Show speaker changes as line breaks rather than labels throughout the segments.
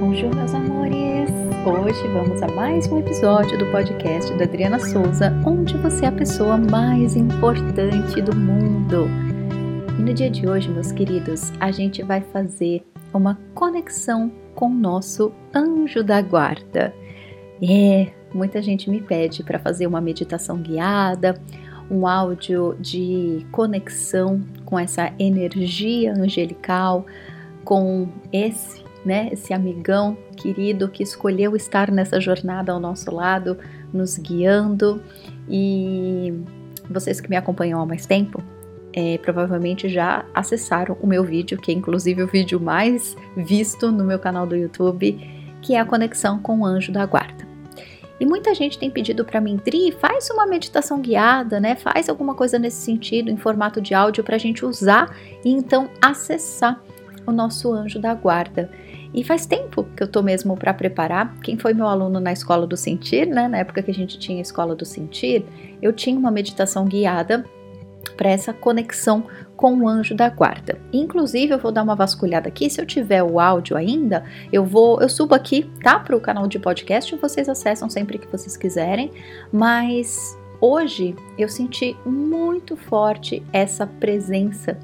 Bonjour, meus amores! Hoje vamos a mais um episódio do podcast da Adriana Souza, onde você é a pessoa mais importante do mundo. E no dia de hoje, meus queridos, a gente vai fazer uma conexão com o nosso anjo da guarda. É, muita gente me pede para fazer uma meditação guiada, um áudio de conexão com essa energia angelical, com esse né? Esse amigão querido que escolheu estar nessa jornada ao nosso lado, nos guiando. E vocês que me acompanham há mais tempo, é, provavelmente já acessaram o meu vídeo, que é inclusive o vídeo mais visto no meu canal do YouTube, que é a conexão com o anjo da guarda. E muita gente tem pedido para mim, Dri, faz uma meditação guiada, né? Faz alguma coisa nesse sentido, em formato de áudio, para a gente usar e então acessar o nosso anjo da guarda. E faz tempo que eu tô mesmo para preparar. Quem foi meu aluno na escola do sentir, né? Na época que a gente tinha a escola do sentir, eu tinha uma meditação guiada para essa conexão com o anjo da guarda. Inclusive, eu vou dar uma vasculhada aqui. Se eu tiver o áudio ainda, eu vou, eu subo aqui, tá, para o canal de podcast. Vocês acessam sempre que vocês quiserem. Mas hoje eu senti muito forte essa presença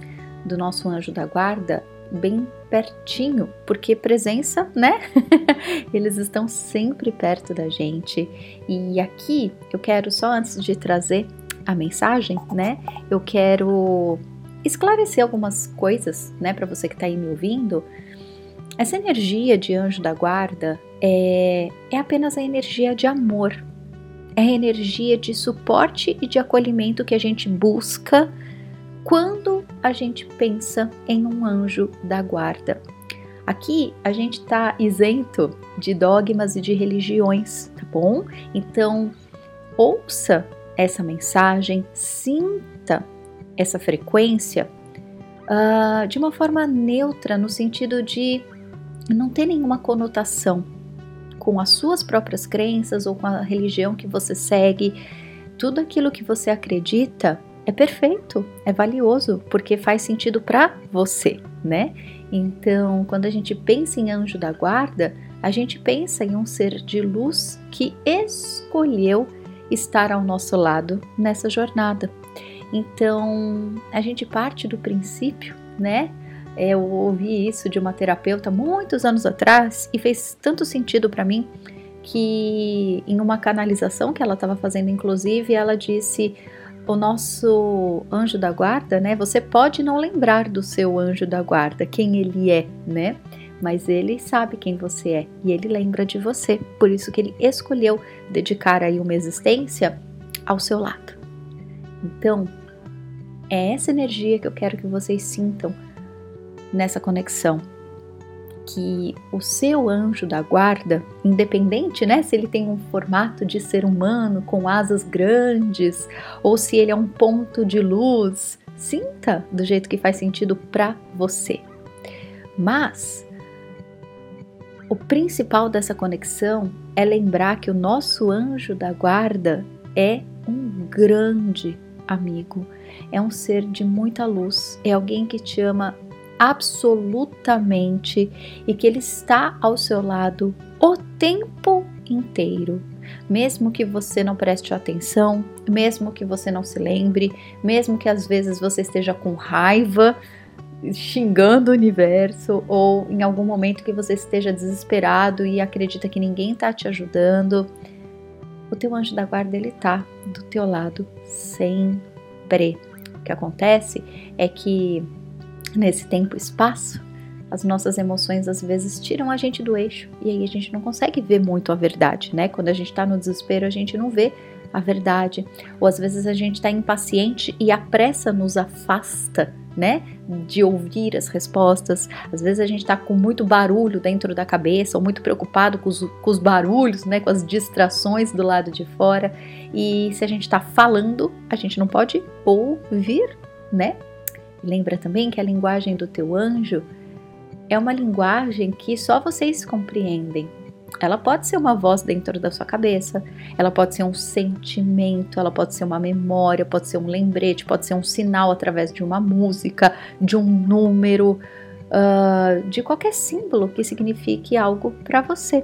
do nosso anjo da guarda bem pertinho, porque presença, né? Eles estão sempre perto da gente. E aqui eu quero só antes de trazer a mensagem, né? Eu quero esclarecer algumas coisas, né, para você que está aí me ouvindo. Essa energia de anjo da guarda é, é apenas a energia de amor, é a energia de suporte e de acolhimento que a gente busca quando a gente pensa em um anjo da guarda. Aqui a gente está isento de dogmas e de religiões, tá bom? Então, ouça essa mensagem, sinta essa frequência uh, de uma forma neutra, no sentido de não ter nenhuma conotação com as suas próprias crenças ou com a religião que você segue. Tudo aquilo que você acredita é perfeito, é valioso, porque faz sentido para você, né? Então, quando a gente pensa em anjo da guarda, a gente pensa em um ser de luz que escolheu estar ao nosso lado nessa jornada. Então, a gente parte do princípio, né? Eu ouvi isso de uma terapeuta muitos anos atrás e fez tanto sentido para mim que em uma canalização que ela estava fazendo, inclusive, ela disse: o nosso anjo da guarda, né? Você pode não lembrar do seu anjo da guarda, quem ele é, né? Mas ele sabe quem você é e ele lembra de você. Por isso que ele escolheu dedicar aí uma existência ao seu lado. Então, é essa energia que eu quero que vocês sintam nessa conexão que o seu anjo da guarda, independente, né, se ele tem um formato de ser humano com asas grandes ou se ele é um ponto de luz, sinta do jeito que faz sentido para você. Mas o principal dessa conexão é lembrar que o nosso anjo da guarda é um grande amigo, é um ser de muita luz, é alguém que te ama absolutamente e que Ele está ao seu lado o tempo inteiro. Mesmo que você não preste atenção, mesmo que você não se lembre, mesmo que às vezes você esteja com raiva, xingando o universo, ou em algum momento que você esteja desesperado e acredita que ninguém está te ajudando, o teu anjo da guarda ele tá do teu lado sempre. O que acontece é que nesse tempo e espaço, as nossas emoções às vezes tiram a gente do eixo e aí a gente não consegue ver muito a verdade, né? Quando a gente tá no desespero, a gente não vê a verdade, ou às vezes a gente tá impaciente e a pressa nos afasta, né? De ouvir as respostas. Às vezes a gente tá com muito barulho dentro da cabeça ou muito preocupado com os, com os barulhos, né? Com as distrações do lado de fora. E se a gente tá falando, a gente não pode ouvir, né? Lembra também que a linguagem do teu anjo é uma linguagem que só vocês compreendem. Ela pode ser uma voz dentro da sua cabeça, ela pode ser um sentimento, ela pode ser uma memória, pode ser um lembrete, pode ser um sinal através de uma música, de um número, uh, de qualquer símbolo que signifique algo para você.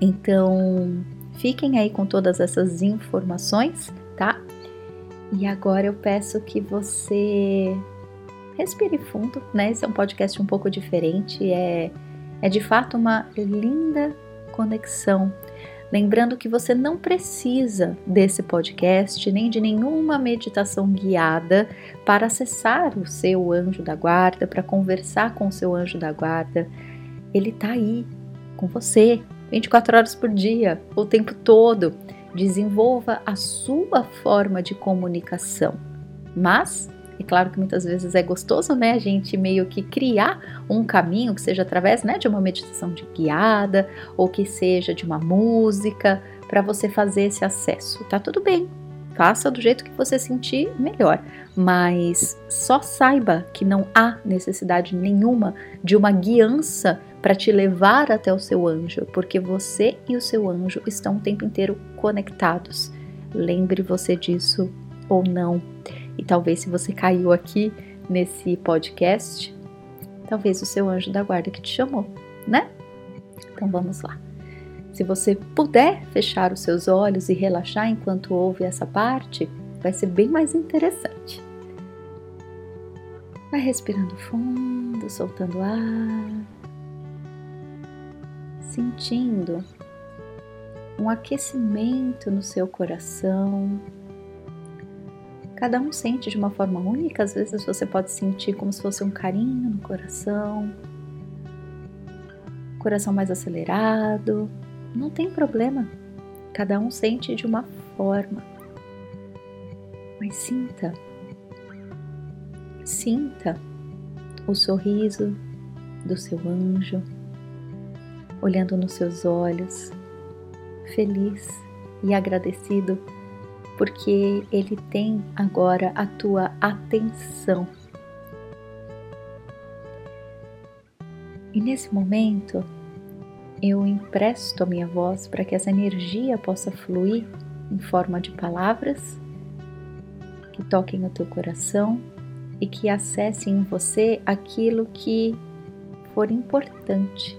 Então, fiquem aí com todas essas informações, tá? E agora eu peço que você respire fundo, né? Esse é um podcast um pouco diferente, é, é de fato uma linda conexão. Lembrando que você não precisa desse podcast nem de nenhuma meditação guiada para acessar o seu anjo da guarda, para conversar com o seu anjo da guarda. Ele está aí com você 24 horas por dia, o tempo todo. Desenvolva a sua forma de comunicação. Mas é claro que muitas vezes é gostoso, né, a gente meio que criar um caminho que seja através, né, de uma meditação de guiada ou que seja de uma música para você fazer esse acesso. Tá tudo bem. Faça do jeito que você sentir melhor, mas só saiba que não há necessidade nenhuma de uma guiança para te levar até o seu anjo, porque você e o seu anjo estão o tempo inteiro conectados. Lembre você disso ou não. E talvez se você caiu aqui nesse podcast, talvez o seu anjo da guarda que te chamou, né? Então vamos lá. Se você puder fechar os seus olhos e relaxar enquanto ouve essa parte, vai ser bem mais interessante. Vai respirando fundo, soltando ar, sentindo um aquecimento no seu coração, Cada um sente de uma forma única, às vezes você pode sentir como se fosse um carinho no coração, coração mais acelerado, não tem problema. Cada um sente de uma forma. Mas sinta, sinta o sorriso do seu anjo, olhando nos seus olhos, feliz e agradecido porque ele tem agora a tua atenção. E nesse momento, eu empresto a minha voz para que essa energia possa fluir em forma de palavras que toquem o teu coração e que acessem em você aquilo que for importante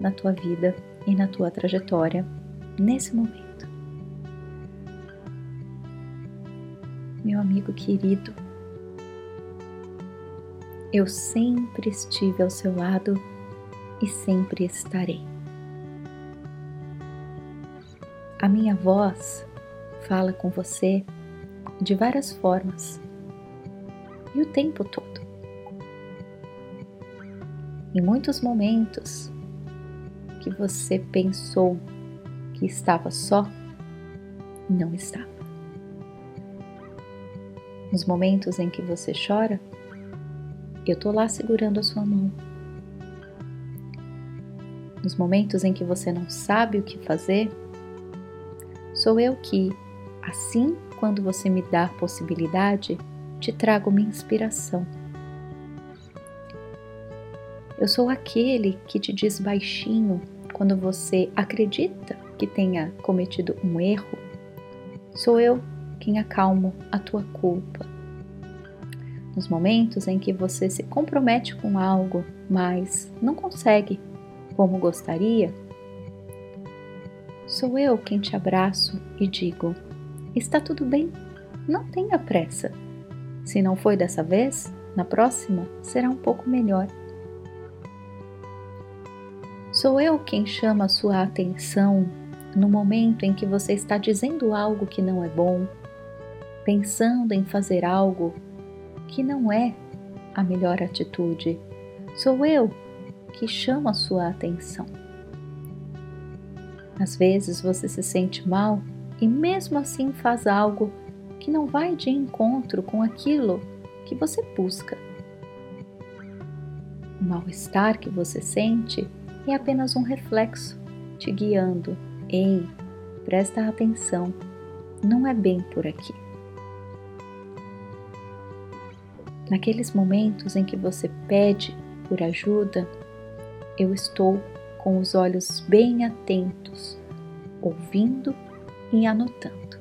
na tua vida e na tua trajetória nesse momento. Meu amigo querido. Eu sempre estive ao seu lado e sempre estarei. A minha voz fala com você de várias formas e o tempo todo. Em muitos momentos que você pensou que estava só, não estava. Nos momentos em que você chora, eu tô lá segurando a sua mão. Nos momentos em que você não sabe o que fazer, sou eu que, assim quando você me dá possibilidade, te trago minha inspiração. Eu sou aquele que te diz baixinho quando você acredita que tenha cometido um erro. Sou eu quem acalmo a tua culpa. Nos momentos em que você se compromete com algo, mas não consegue como gostaria, sou eu quem te abraço e digo: está tudo bem, não tenha pressa. Se não foi dessa vez, na próxima será um pouco melhor. Sou eu quem chama a sua atenção no momento em que você está dizendo algo que não é bom, pensando em fazer algo que não é a melhor atitude. Sou eu que chamo a sua atenção. Às vezes você se sente mal e mesmo assim faz algo que não vai de encontro com aquilo que você busca. O mal-estar que você sente é apenas um reflexo te guiando. Ei, presta atenção, não é bem por aqui. Naqueles momentos em que você pede por ajuda, eu estou com os olhos bem atentos, ouvindo e anotando.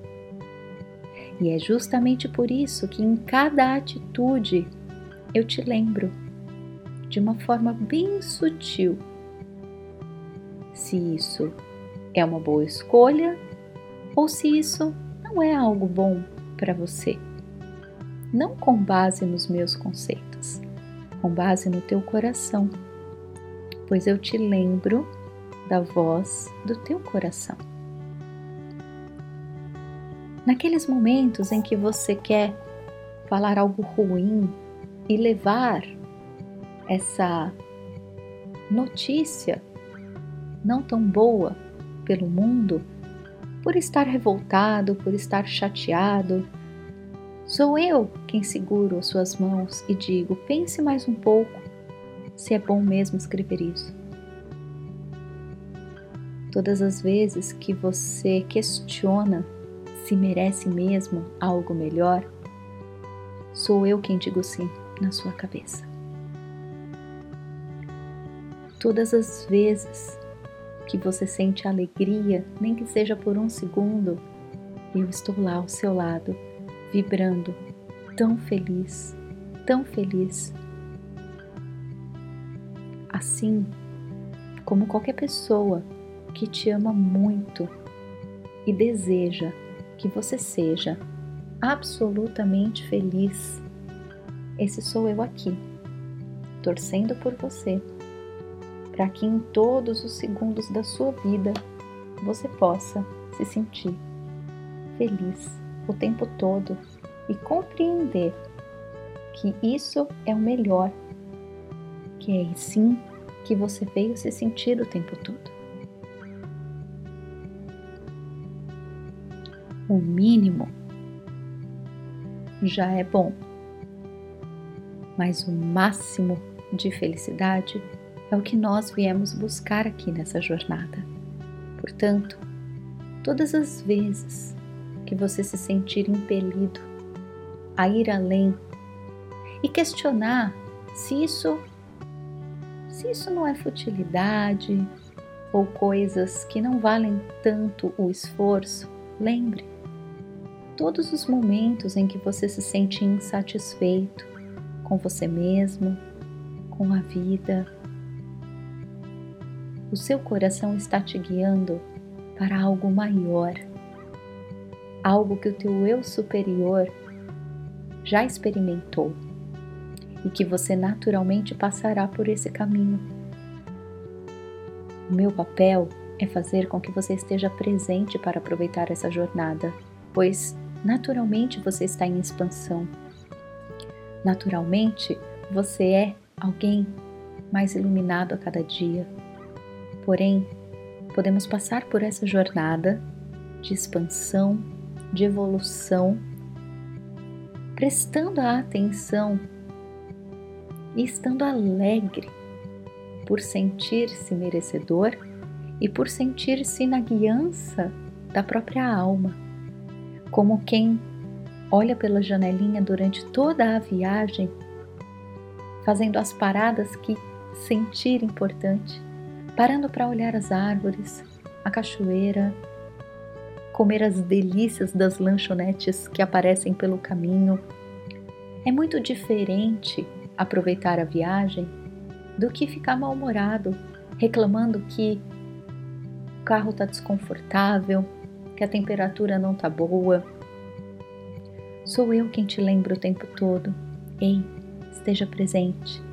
E é justamente por isso que em cada atitude eu te lembro: de uma forma bem sutil se isso é uma boa escolha ou se isso não é algo bom para você. Não com base nos meus conceitos, com base no teu coração, pois eu te lembro da voz do teu coração. Naqueles momentos em que você quer falar algo ruim e levar essa notícia não tão boa pelo mundo, por estar revoltado, por estar chateado, sou eu quem seguro as suas mãos e digo: pense mais um pouco se é bom mesmo escrever isso. Todas as vezes que você questiona se merece mesmo algo melhor, sou eu quem digo sim na sua cabeça. Todas as vezes que você sente alegria, nem que seja por um segundo, eu estou lá ao seu lado, vibrando, tão feliz, tão feliz. Assim como qualquer pessoa que te ama muito e deseja que você seja absolutamente feliz, esse sou eu aqui, torcendo por você para que em todos os segundos da sua vida você possa se sentir feliz o tempo todo e compreender que isso é o melhor, que é sim que você veio se sentir o tempo todo. O mínimo já é bom, mas o máximo de felicidade é o que nós viemos buscar aqui nessa jornada. Portanto, todas as vezes que você se sentir impelido a ir além e questionar se isso se isso não é futilidade ou coisas que não valem tanto o esforço, lembre todos os momentos em que você se sente insatisfeito com você mesmo, com a vida, o seu coração está te guiando para algo maior, algo que o teu eu superior já experimentou e que você naturalmente passará por esse caminho. O meu papel é fazer com que você esteja presente para aproveitar essa jornada, pois naturalmente você está em expansão. Naturalmente você é alguém mais iluminado a cada dia Porém, podemos passar por essa jornada de expansão, de evolução, prestando a atenção e estando alegre por sentir-se merecedor e por sentir-se na guiança da própria alma, como quem olha pela janelinha durante toda a viagem, fazendo as paradas que sentir importante parando para olhar as árvores, a cachoeira, comer as delícias das lanchonetes que aparecem pelo caminho. É muito diferente aproveitar a viagem do que ficar mal-humorado, reclamando que o carro está desconfortável, que a temperatura não está boa. Sou eu quem te lembra o tempo todo. Ei, esteja presente.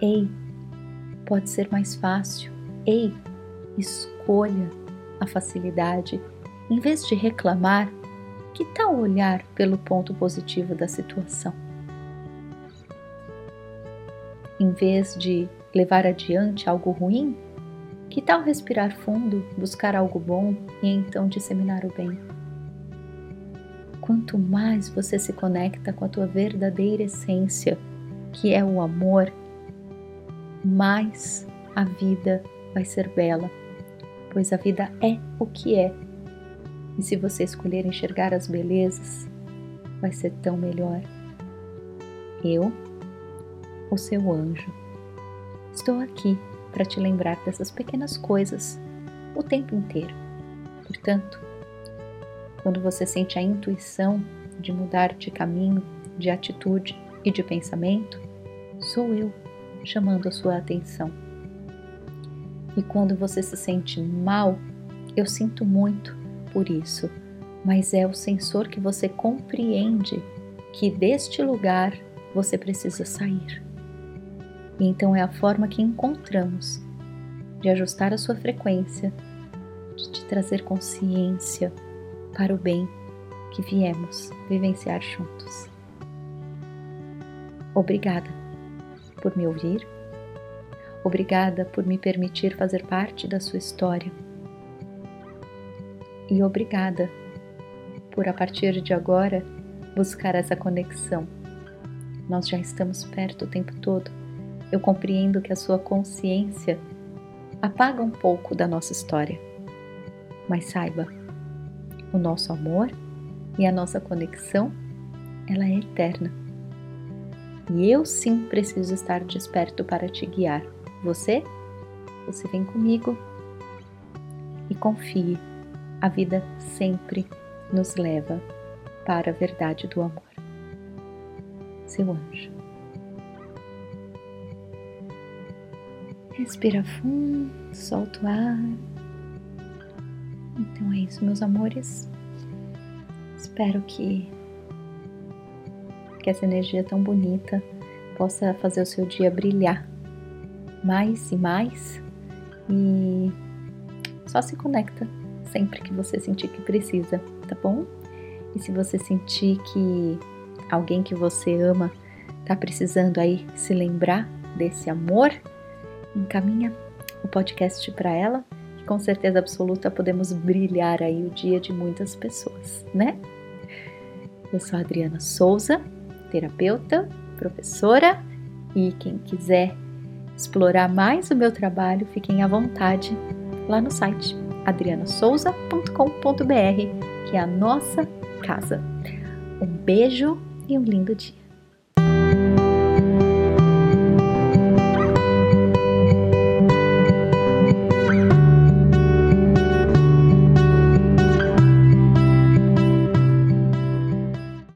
Ei, pode ser mais fácil. Ei, escolha a facilidade. Em vez de reclamar, que tal olhar pelo ponto positivo da situação? Em vez de levar adiante algo ruim, que tal respirar fundo, buscar algo bom e então disseminar o bem? Quanto mais você se conecta com a tua verdadeira essência, que é o amor, mais a vida vai ser bela, pois a vida é o que é. E se você escolher enxergar as belezas, vai ser tão melhor. Eu, o seu anjo, estou aqui para te lembrar dessas pequenas coisas o tempo inteiro. Portanto, quando você sente a intuição de mudar de caminho, de atitude e de pensamento, sou eu chamando a sua atenção. E quando você se sente mal, eu sinto muito por isso, mas é o sensor que você compreende que deste lugar você precisa sair. E então é a forma que encontramos de ajustar a sua frequência, de te trazer consciência para o bem que viemos vivenciar juntos. Obrigada por me ouvir. Obrigada por me permitir fazer parte da sua história. E obrigada por, a partir de agora, buscar essa conexão. Nós já estamos perto o tempo todo. Eu compreendo que a sua consciência apaga um pouco da nossa história. Mas saiba, o nosso amor e a nossa conexão, ela é eterna. E eu sim preciso estar desperto para te guiar. Você? Você vem comigo e confie. A vida sempre nos leva para a verdade do amor. Seu anjo. Respira fundo, solta o ar. Então é isso, meus amores. Espero que que essa energia tão bonita possa fazer o seu dia brilhar mais e mais e só se conecta sempre que você sentir que precisa, tá bom? E se você sentir que alguém que você ama tá precisando aí se lembrar desse amor, encaminha o podcast para ela, que com certeza absoluta podemos brilhar aí o dia de muitas pessoas, né? Eu sou a Adriana Souza, terapeuta, professora e quem quiser explorar mais o meu trabalho, fiquem à vontade lá no site adrianasouza.com.br, que é a nossa casa. Um beijo e um lindo dia.